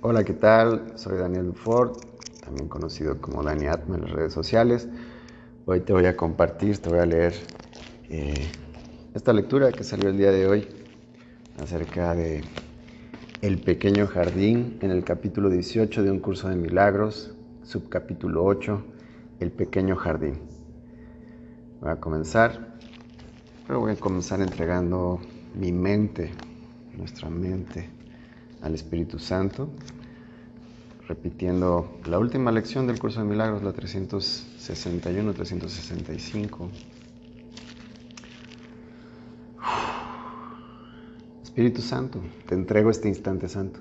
Hola, ¿qué tal? Soy Daniel Ford, también conocido como Dani Atma en las redes sociales. Hoy te voy a compartir, te voy a leer eh, esta lectura que salió el día de hoy acerca de El pequeño jardín en el capítulo 18 de un curso de milagros, subcapítulo 8, El pequeño jardín. Voy a comenzar, pero voy a comenzar entregando mi mente, nuestra mente al Espíritu Santo, repitiendo la última lección del curso de milagros, la 361-365. Espíritu Santo, te entrego este instante santo.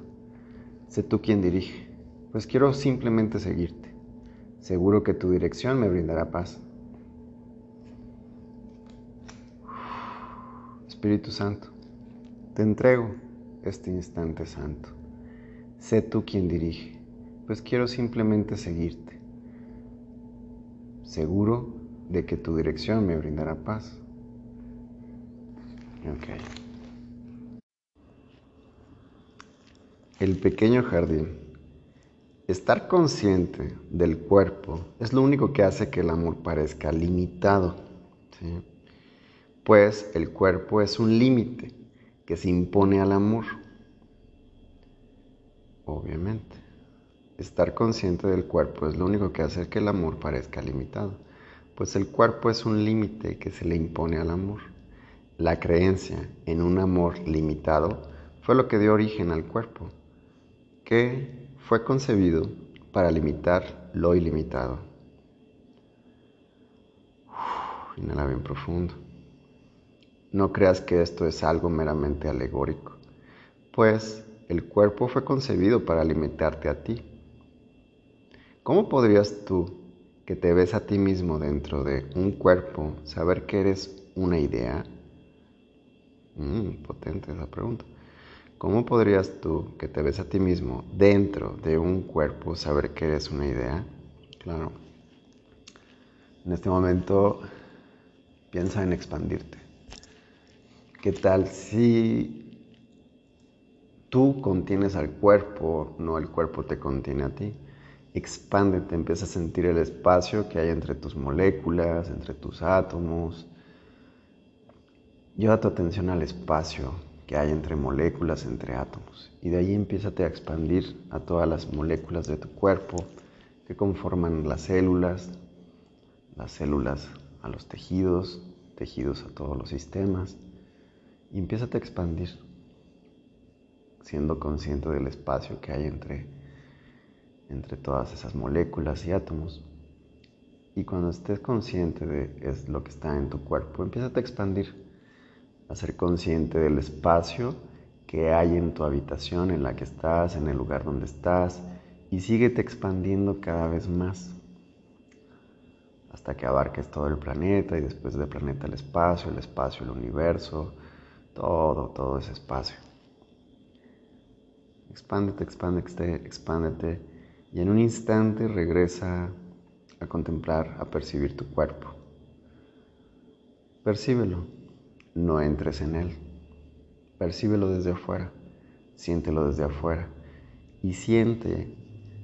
Sé tú quien dirige, pues quiero simplemente seguirte. Seguro que tu dirección me brindará paz. Espíritu Santo, te entrego este instante santo. Sé tú quien dirige, pues quiero simplemente seguirte, seguro de que tu dirección me brindará paz. Ok. El pequeño jardín. Estar consciente del cuerpo es lo único que hace que el amor parezca limitado. Pues el cuerpo es un límite que se impone al amor. Obviamente. Estar consciente del cuerpo es lo único que hace que el amor parezca limitado, pues el cuerpo es un límite que se le impone al amor. La creencia en un amor limitado fue lo que dio origen al cuerpo, que fue concebido para limitar lo ilimitado. inhala bien profundo. No creas que esto es algo meramente alegórico, pues el cuerpo fue concebido para limitarte a ti. ¿Cómo podrías tú, que te ves a ti mismo dentro de un cuerpo, saber que eres una idea? Mm, potente esa pregunta. ¿Cómo podrías tú, que te ves a ti mismo dentro de un cuerpo, saber que eres una idea? Claro. En este momento piensa en expandirte. ¿Qué tal si tú contienes al cuerpo, no el cuerpo te contiene a ti? Expándete, empieza a sentir el espacio que hay entre tus moléculas, entre tus átomos. Lleva tu atención al espacio que hay entre moléculas, entre átomos. Y de ahí empieza a expandir a todas las moléculas de tu cuerpo que conforman las células, las células a los tejidos, tejidos a todos los sistemas y empieza a expandir, siendo consciente del espacio que hay entre, entre todas esas moléculas y átomos. Y cuando estés consciente de es lo que está en tu cuerpo, empieza a expandir, a ser consciente del espacio que hay en tu habitación, en la que estás, en el lugar donde estás, y síguete expandiendo cada vez más hasta que abarques todo el planeta y después del planeta el espacio, el espacio el universo, todo, todo ese espacio. Expándete, expándete, expándete y en un instante regresa a contemplar, a percibir tu cuerpo. Percíbelo, no entres en él. Percíbelo desde afuera, siéntelo desde afuera y siente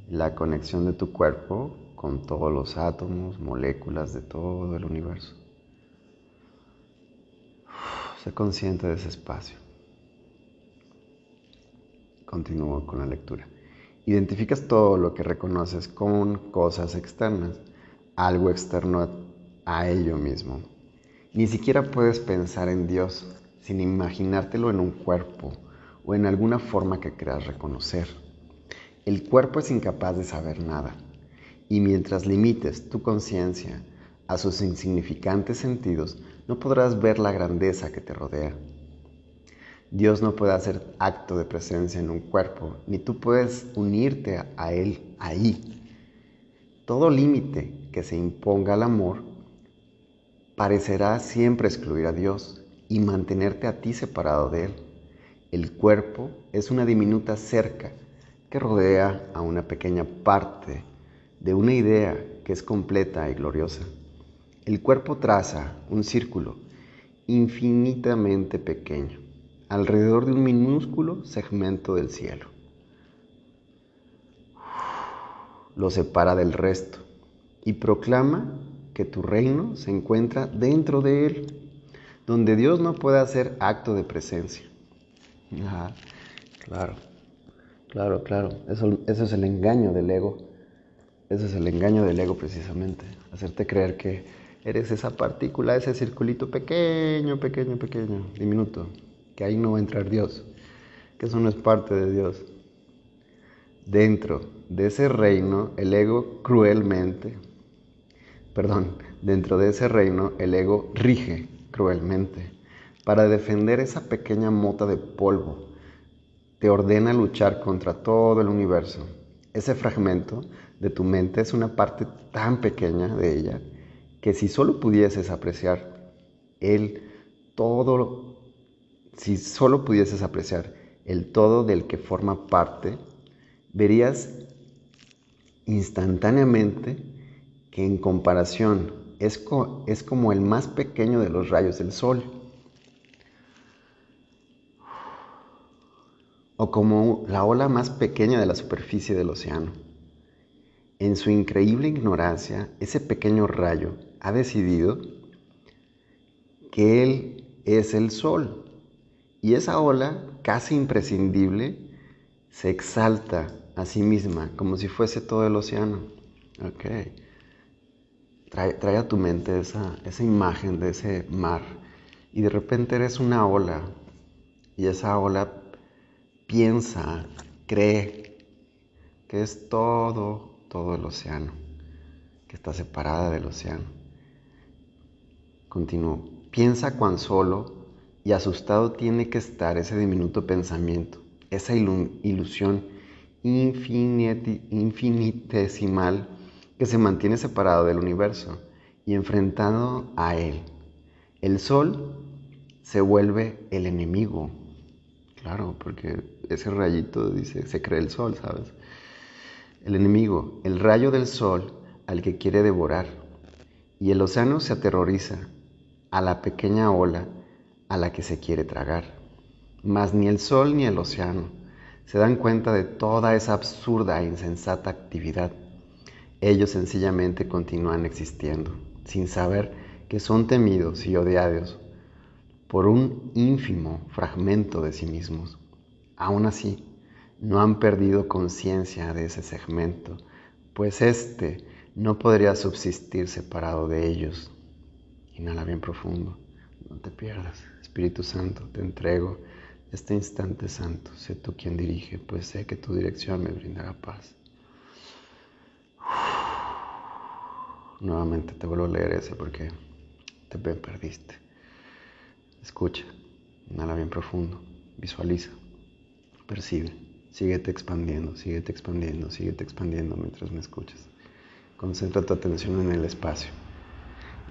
la conexión de tu cuerpo con todos los átomos, moléculas de todo el universo. Sé consciente de ese espacio. Continúo con la lectura. Identificas todo lo que reconoces con cosas externas, algo externo a ello mismo. Ni siquiera puedes pensar en Dios sin imaginártelo en un cuerpo o en alguna forma que creas reconocer. El cuerpo es incapaz de saber nada y mientras limites tu conciencia a sus insignificantes sentidos, no podrás ver la grandeza que te rodea. Dios no puede hacer acto de presencia en un cuerpo, ni tú puedes unirte a Él ahí. Todo límite que se imponga al amor parecerá siempre excluir a Dios y mantenerte a ti separado de Él. El cuerpo es una diminuta cerca que rodea a una pequeña parte de una idea que es completa y gloriosa. El cuerpo traza un círculo infinitamente pequeño alrededor de un minúsculo segmento del cielo. lo separa del resto y proclama que tu reino se encuentra dentro de él, donde Dios no puede hacer acto de presencia. claro, claro, claro. Eso, eso es el engaño del ego. Ese es el engaño del ego precisamente. Hacerte creer que eres esa partícula, ese circulito pequeño, pequeño, pequeño, diminuto, que ahí no va a entrar Dios, que eso no es parte de Dios. Dentro de ese reino, el ego cruelmente, perdón, dentro de ese reino, el ego rige cruelmente para defender esa pequeña mota de polvo. Te ordena luchar contra todo el universo. Ese fragmento de tu mente es una parte tan pequeña de ella que si solo pudieses apreciar el todo, si solo pudieses apreciar el todo del que forma parte, verías instantáneamente que en comparación es, es como el más pequeño de los rayos del sol. o como la ola más pequeña de la superficie del océano. En su increíble ignorancia, ese pequeño rayo ha decidido que Él es el sol. Y esa ola, casi imprescindible, se exalta a sí misma como si fuese todo el océano. Ok. Trae, a tu mente esa imagen de ese mar y de repente eres una ola y esa ola piensa, cree que es todo, todo el océano, que está separada del océano. Continuó. Piensa cuán solo y asustado tiene que estar ese diminuto pensamiento, esa ilusión infinitesimal que se mantiene separado del universo y enfrentado a él. El sol se vuelve el enemigo. Claro, porque ese rayito dice, se cree el sol, ¿sabes? El enemigo, el rayo del sol al que quiere devorar. Y el océano se aterroriza a la pequeña ola a la que se quiere tragar. Mas ni el sol ni el océano se dan cuenta de toda esa absurda e insensata actividad. Ellos sencillamente continúan existiendo, sin saber que son temidos y odiados por un ínfimo fragmento de sí mismos. Aún así, no han perdido conciencia de ese segmento, pues éste no podría subsistir separado de ellos. Inhala bien profundo. No te pierdas. Espíritu Santo, te entrego este instante santo. Sé tú quien dirige, pues sé que tu dirección me brindará paz. Nuevamente te vuelvo a leer ese porque te perdiste. Escucha. Inhala bien profundo. Visualiza. Percibe. Síguete expandiendo, síguete expandiendo, síguete expandiendo mientras me escuchas. Concentra tu atención en el espacio.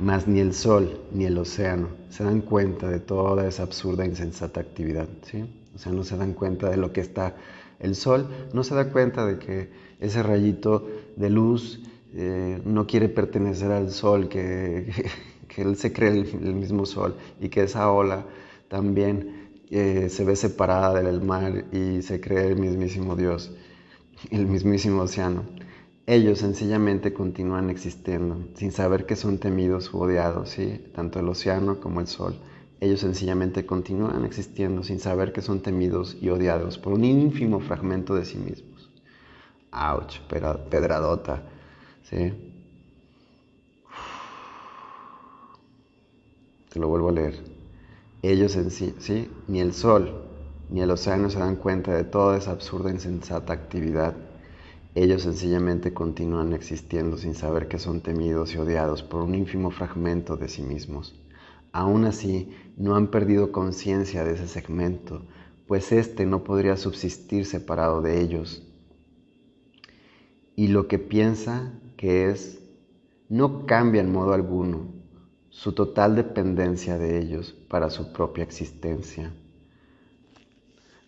Mas ni el sol ni el océano se dan cuenta de toda esa absurda e insensata actividad, ¿sí? O sea, no se dan cuenta de lo que está el sol, no se da cuenta de que ese rayito de luz eh, no quiere pertenecer al sol, que, él se cree el, mismo sol y que esa ola también eh, se ve separada del mar y se cree el mismísimo Dios, el mismísimo océano. Ellos sencillamente continúan existiendo, sin saber que son temidos u odiados, ¿sí? tanto el océano como el sol. Ellos sencillamente continúan existiendo sin saber que son temidos y odiados por un ínfimo fragmento de sí mismos. ¡Auch! Pedradota. ¿sí? Te lo vuelvo a leer. Ellos en sí, ¿sí? Ni el sol ni el océano se dan cuenta de toda esa absurda e insensata actividad ellos sencillamente continúan existiendo sin saber que son temidos y odiados por un ínfimo fragmento de sí mismos. Aún así, no han perdido conciencia de ese segmento, pues éste no podría subsistir separado de ellos. Y lo que piensa que es, no cambia en modo alguno su total dependencia de ellos para su propia existencia,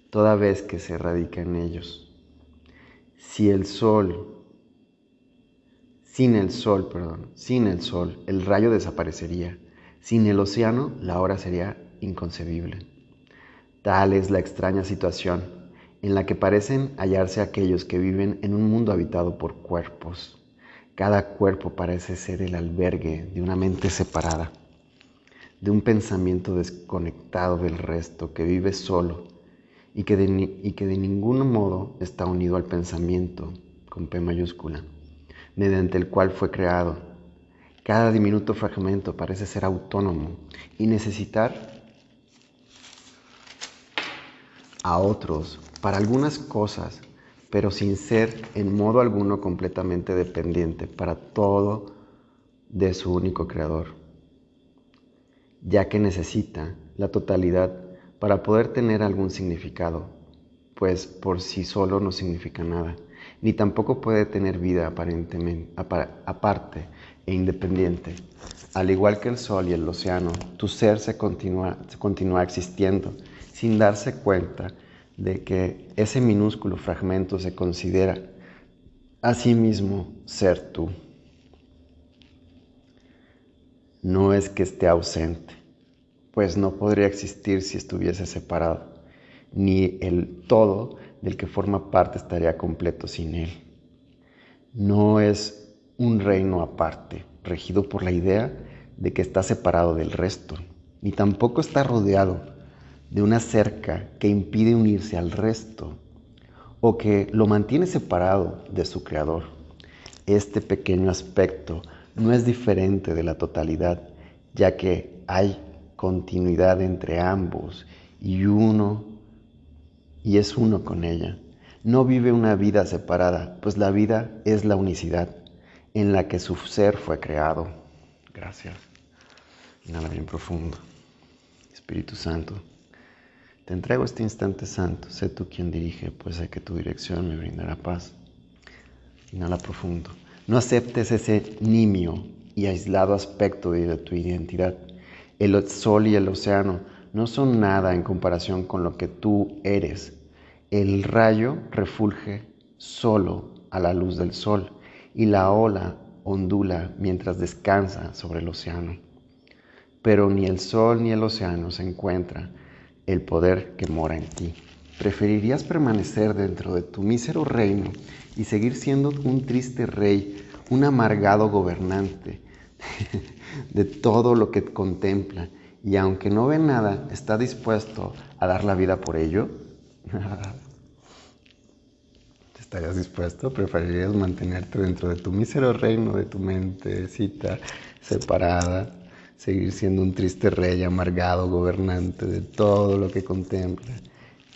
toda vez que se radica en ellos. Si el sol, sin el sol, perdón, sin el sol, el rayo desaparecería. Sin el océano, la hora sería inconcebible. Tal es la extraña situación en la que parecen hallarse aquellos que viven en un mundo habitado por cuerpos. Cada cuerpo parece ser el albergue de una mente separada, de un pensamiento desconectado del resto que vive solo y que de, y que de ningún modo está unido al pensamiento con P mayúscula, mediante el cual fue creado. Cada diminuto fragmento parece ser autónomo y necesitar a otros para algunas cosas, pero sin ser en modo alguno completamente dependiente para todo de su único creador, ya que necesita la totalidad para poder tener algún significado, pues por sí solo no significa nada, ni tampoco puede tener vida aparentemente aparte e independiente. Al igual que el sol y el océano, tu ser se continúa, continúa existiendo sin darse cuenta de que ese minúsculo fragmento se considera a sí mismo ser tú. No es que esté ausente, pues no podría existir si estuviese separado, ni el todo del que forma parte estaría completo sin él. No es un reino aparte, regido por la idea de que está separado del resto, ni tampoco está rodeado de una cerca que impide unirse al resto o que lo mantiene separado de su creador. Este pequeño aspecto no es diferente de la totalidad, ya que hay continuidad entre ambos y uno y es uno con ella. No vive una vida separada, pues la vida es la unicidad en la que su ser fue creado. Gracias. Inhala bien profundo. Espíritu Santo. Te entrego este instante santo, sé tú quien dirige, pues sé que tu dirección me brindará paz. Inhala profundo. No aceptes ese nimio y aislado aspecto de tu identidad. El sol y el océano no son nada en comparación con lo que tú eres. El rayo refulge solo a la luz del sol y la ola ondula mientras descansa sobre el océano. Pero ni el sol ni el océano se encuentran el poder que mora en ti. ¿Preferirías permanecer dentro de tu mísero reino y seguir siendo un triste rey, un amargado gobernante de todo lo que contempla y aunque no ve nada, está dispuesto a dar la vida por ello? ¿Estarías dispuesto? ¿Preferirías mantenerte dentro de tu mísero reino, de tu mentecita separada? seguir siendo un triste rey amargado, gobernante de todo lo que contempla,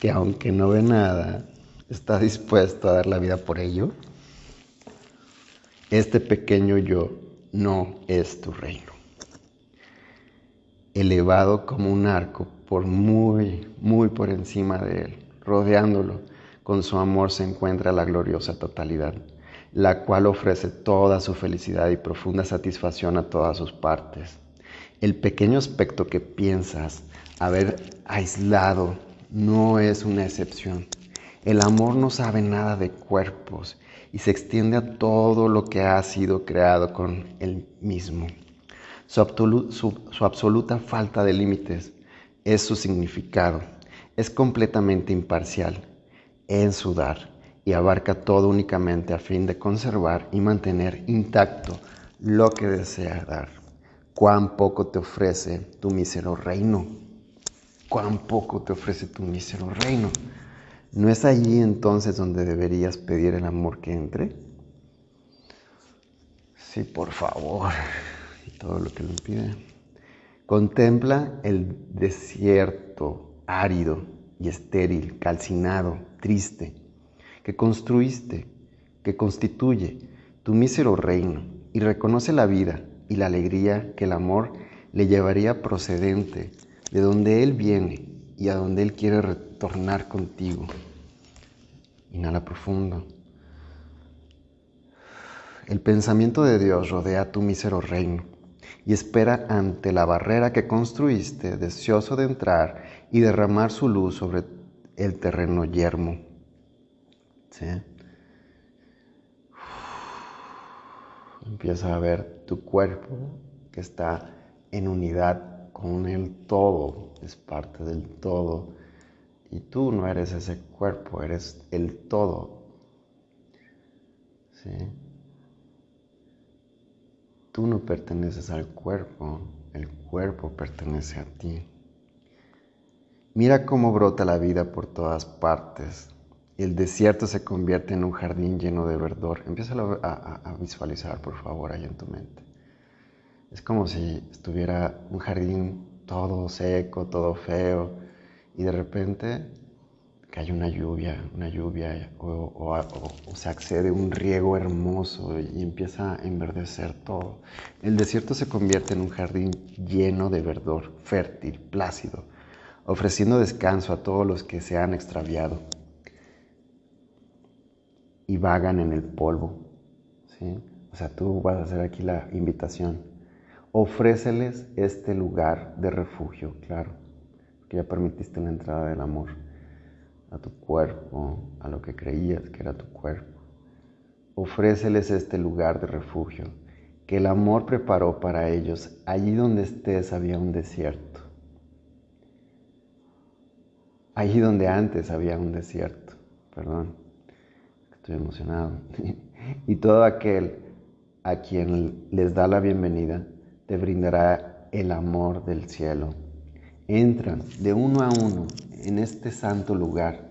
que aunque no ve nada, está dispuesto a dar la vida por ello. Este pequeño yo no es tu reino. Elevado como un arco por muy, muy por encima de él, rodeándolo, con su amor se encuentra la gloriosa totalidad, la cual ofrece toda su felicidad y profunda satisfacción a todas sus partes el pequeño aspecto que piensas haber aislado no es una excepción. El amor no sabe nada de cuerpos y se extiende a todo lo que ha sido creado con él mismo. Su, absoluta falta de límites es su significado. Es completamente imparcial en su dar y abarca todo únicamente a fin de conservar y mantener intacto lo que desea dar cuán poco te ofrece tu mísero reino. Cuán poco te ofrece tu mísero reino. ¿No es allí entonces donde deberías pedir el amor que entre? Sí, por favor. Todo lo que lo impide. Contempla el desierto árido y estéril, calcinado, triste, que construiste, que constituye tu mísero reino y reconoce la vida y la alegría que el amor le llevaría procedente de donde Él viene y a donde Él quiere retornar contigo. Inhala profundo. El pensamiento de Dios rodea tu mísero reino y espera ante la barrera que construiste, deseoso de entrar y derramar su luz sobre el terreno yermo. ¿Sí? Empieza a ver tu cuerpo que está en unidad con el todo, es parte del todo Y tú no eres ese cuerpo, eres el todo. ¿Sí? Tú no perteneces al cuerpo, el cuerpo pertenece a ti. Mira cómo brota la vida por todas partes. El desierto se convierte en un jardín lleno de verdor. Empieza a, a, visualizar, por favor, ahí en tu mente. Es como si estuviera un jardín todo seco, todo feo, y de repente cae una lluvia, una lluvia, o, se accede un riego hermoso y empieza a enverdecer todo. El desierto se convierte en un jardín lleno de verdor, fértil, plácido, ofreciendo descanso a todos los que se han extraviado y vagan en el polvo. ¿sí? O sea, tú vas a hacer aquí la invitación. Ofréceles este lugar de refugio, claro, que ya permitiste la entrada del amor a tu cuerpo, a lo que creías que era tu cuerpo. Ofréceles este lugar de refugio que el amor preparó para ellos. Allí donde estés había un desierto. Allí donde antes había un desierto. Perdón, estoy emocionado. y todo aquel a quien les da la bienvenida te brindará el amor del cielo. Entran de uno a uno en este santo lugar,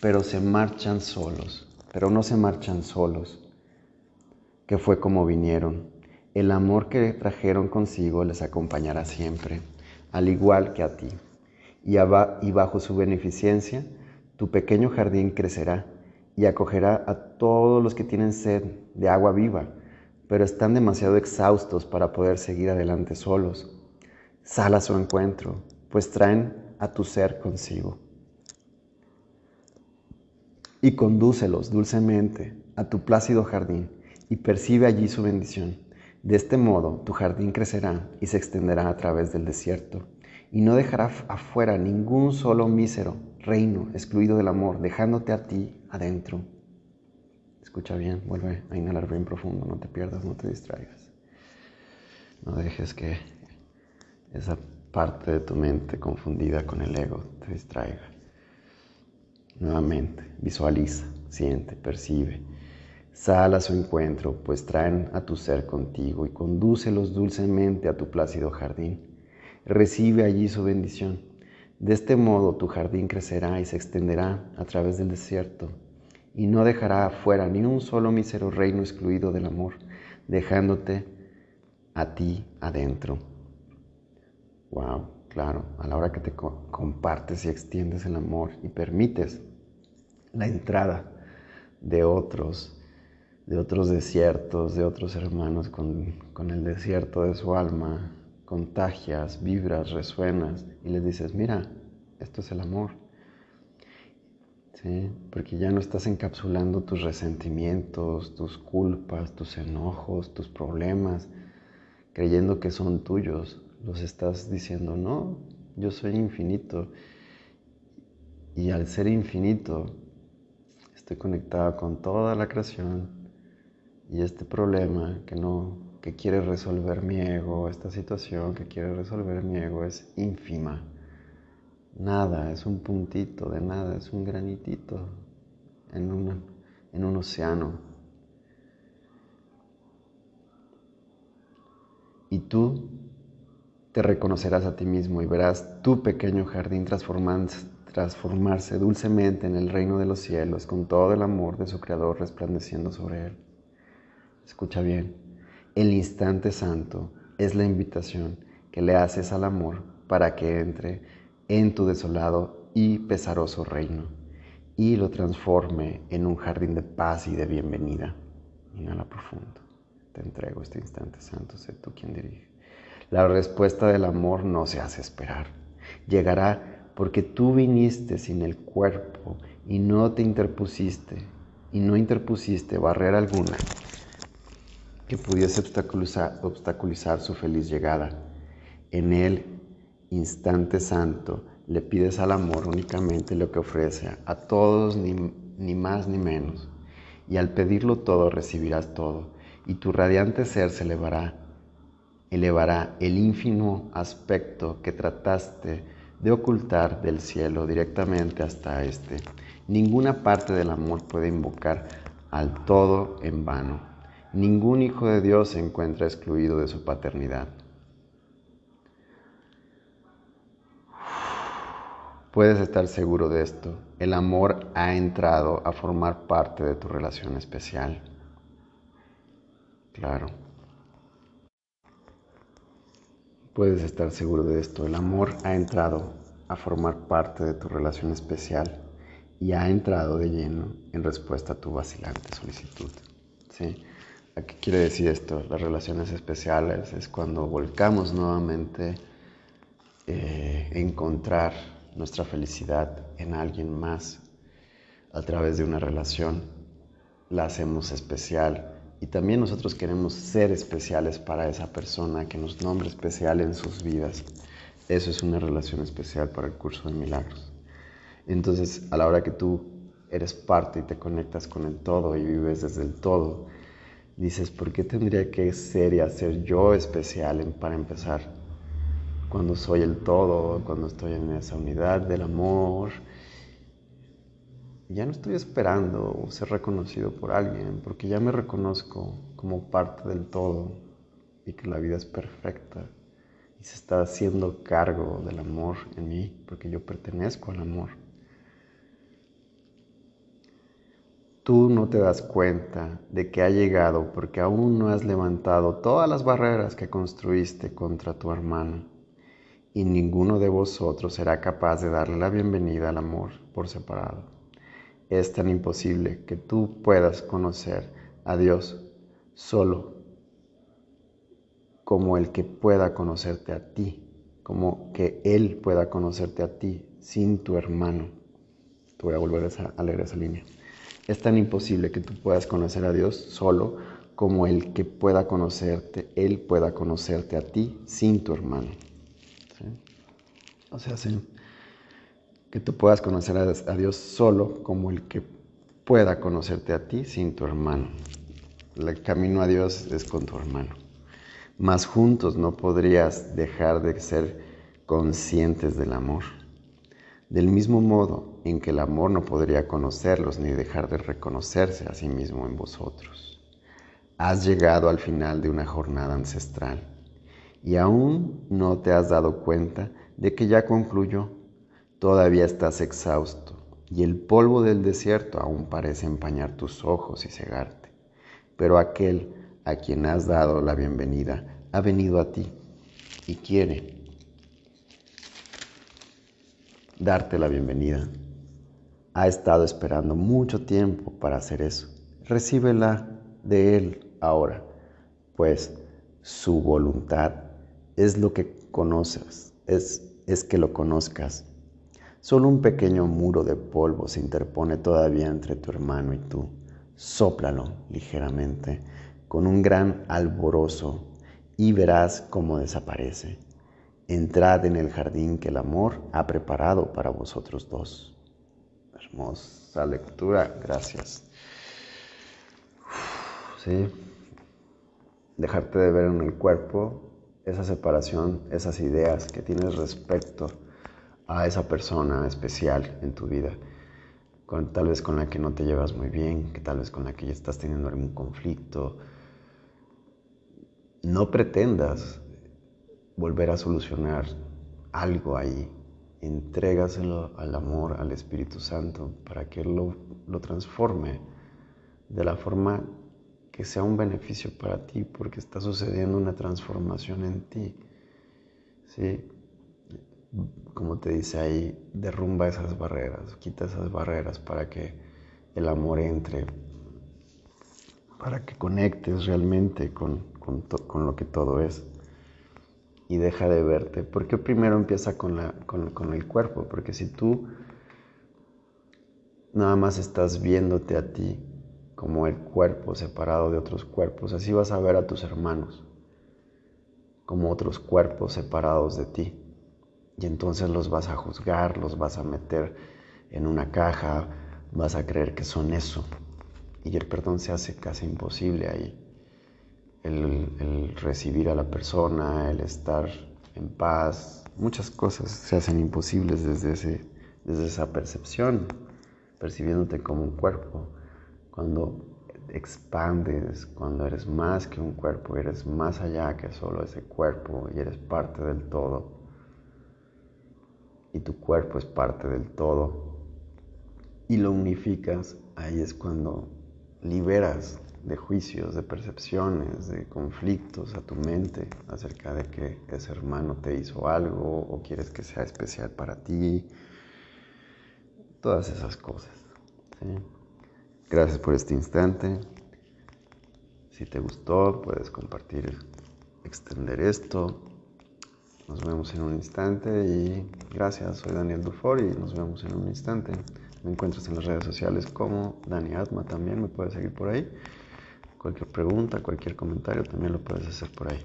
pero se marchan solos, pero no se marchan solos, que fue como vinieron. El amor que trajeron consigo les acompañará siempre, al igual que a ti. Y, y bajo su beneficencia, tu pequeño jardín crecerá y acogerá a todos los que tienen sed de agua viva, pero están demasiado exhaustos para poder seguir adelante solos. Sal a su encuentro, pues traen a tu ser consigo. Y condúcelos dulcemente a tu plácido jardín y percibe allí su bendición. De este modo tu jardín crecerá y se extenderá a través del desierto y no dejará afuera ningún solo mísero reino excluido del amor, dejándote a ti adentro. Escucha bien, vuelve a inhalar bien profundo, no te pierdas, no te distraigas. No dejes que esa parte de tu mente confundida con el ego te distraiga. Nuevamente, visualiza, siente, percibe. Sal a su encuentro, pues traen a tu ser contigo y condúcelos dulcemente a tu plácido jardín. Recibe allí su bendición. De este modo tu jardín crecerá y se extenderá a través del desierto, y no dejará afuera ni un solo mísero reino excluido del amor, dejándote a ti adentro. Wow, claro, a la hora que te compartes y extiendes el amor y permites la entrada de otros, de otros desiertos, de otros hermanos con, con el desierto de su alma, contagias, vibras, resuenas y les dices, mira, esto es el amor. ¿Sí? Porque ya no estás encapsulando tus resentimientos, tus culpas, tus enojos, tus problemas, creyendo que son tuyos los estás diciendo, no, yo soy infinito. Y al ser infinito, estoy conectado con toda la creación y este problema que no que quiere resolver mi ego, esta situación que quiere resolver mi ego es ínfima. Nada, es un puntito de nada, es un granitito en, en un océano. Y tú te reconocerás a ti mismo y verás tu pequeño jardín transformarse dulcemente en el reino de los cielos con todo el amor de su Creador resplandeciendo sobre él. Escucha bien, el instante santo es la invitación que le haces al amor para que entre en tu desolado y pesaroso reino y lo transforme en un jardín de paz y de bienvenida. Inhala profundo. Te entrego este instante santo, sé tú quien dirige. La respuesta del amor no se hace esperar. Llegará porque tú viniste sin el cuerpo y no te interpusiste y no interpusiste barrera alguna que pudiese obstaculizar, su feliz llegada. En el instante santo le pides al amor únicamente lo que ofrece a todos ni, ni más ni menos. Y al pedirlo todo recibirás todo y tu radiante ser se elevará elevará el ínfimo aspecto que trataste de ocultar del cielo directamente hasta este. Ninguna parte del amor puede invocar al todo en vano. Ningún hijo de Dios se encuentra excluido de su paternidad. Puedes estar seguro de esto. El amor ha entrado a formar parte de tu relación especial. Claro. Puedes estar seguro de esto. El amor ha entrado a formar parte de tu relación especial y ha entrado de lleno en respuesta a tu vacilante solicitud. ¿Sí? ¿A qué quiere decir esto? Las relaciones especiales es cuando volcamos nuevamente eh, encontrar nuestra felicidad en alguien más a través de una relación. La hacemos especial y también nosotros queremos ser especiales para esa persona que nos nombre especial en sus vidas. Eso es una relación especial para el curso de milagros. Entonces, a la hora que tú eres parte y te conectas con el todo y vives desde el todo, dices, ¿por qué tendría que ser y hacer yo especial para empezar? Cuando soy el todo, cuando estoy en esa unidad del amor, ya no estoy esperando ser reconocido por alguien, porque ya me reconozco como parte del todo y que la vida es perfecta y se está haciendo cargo del amor en mí, porque yo pertenezco al amor. Tú no te das cuenta de que ha llegado porque aún no has levantado todas las barreras que construiste contra tu hermano y ninguno de vosotros será capaz de darle la bienvenida al amor por separado es tan imposible que tú puedas conocer a Dios solo como el que pueda conocerte a ti, como que Él pueda conocerte a ti sin tu hermano. Te voy a volver a leer esa línea. Es tan imposible que tú puedas conocer a Dios solo como el que pueda conocerte, Él pueda conocerte a ti sin tu hermano. O sea, sí que tú puedas conocer a Dios solo como el que pueda conocerte a ti sin tu hermano. El camino a Dios es con tu hermano. Más juntos no podrías dejar de ser conscientes del amor. Del mismo modo en que el amor no podría conocerlos ni dejar de reconocerse a sí mismo en vosotros. Has llegado al final de una jornada ancestral y aún no te has dado cuenta de que ya concluyó Todavía estás exhausto y el polvo del desierto aún parece empañar tus ojos y cegarte. Pero aquel a quien has dado la bienvenida ha venido a ti y quiere darte la bienvenida. Ha estado esperando mucho tiempo para hacer eso. Recíbela de Él ahora, pues su voluntad es lo que conoces, es, es que lo conozcas Solo un pequeño muro de polvo se interpone todavía entre tu hermano y tú. Sóplalo ligeramente con un gran alborozo y verás cómo desaparece. Entrad en el jardín que el amor ha preparado para vosotros dos. Hermosa lectura, gracias. Sí, dejarte de ver en el cuerpo esa separación, esas ideas que tienes respecto a esa persona especial en tu vida, con, tal vez con la que no te llevas muy bien, que tal vez con la que ya estás teniendo algún conflicto. No pretendas volver a solucionar algo ahí. Entrégaselo al amor, al Espíritu Santo, para que Él lo, lo transforme de la forma que sea un beneficio para ti, porque está sucediendo una transformación en ti. ¿sí? Como te dice ahí, derrumba esas barreras, quita esas barreras para que el amor entre, para que conectes realmente con, lo que todo es y deja de verte. Porque primero empieza con, la, con el cuerpo, porque si tú nada más estás viéndote a ti como el cuerpo separado de otros cuerpos, así vas a ver a tus hermanos como otros cuerpos separados de ti y entonces los vas a juzgar, los vas a meter en una caja, vas a creer que son eso. Y el perdón se hace casi imposible ahí. El, recibir a la persona, el estar en paz. Muchas cosas se hacen imposibles desde, ese, desde esa percepción, percibiéndote como un cuerpo. Cuando expandes, cuando eres más que un cuerpo, eres más allá que solo ese cuerpo y eres parte del todo. Y tu cuerpo es parte del todo. Y lo unificas, ahí es cuando liberas de juicios, de percepciones, de conflictos a tu mente acerca de que ese hermano te hizo algo o quieres que sea especial para ti. Todas esas cosas. Gracias por este instante. Si te gustó, puedes compartir, extender esto. Nos vemos en un instante y gracias, soy Daniel Dufour y nos vemos en un instante. Me encuentras en las redes sociales como Dani Atma también, me puedes seguir por ahí. Cualquier pregunta, cualquier comentario también lo puedes hacer por ahí.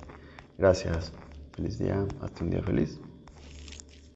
Gracias, feliz día, hasta un día feliz.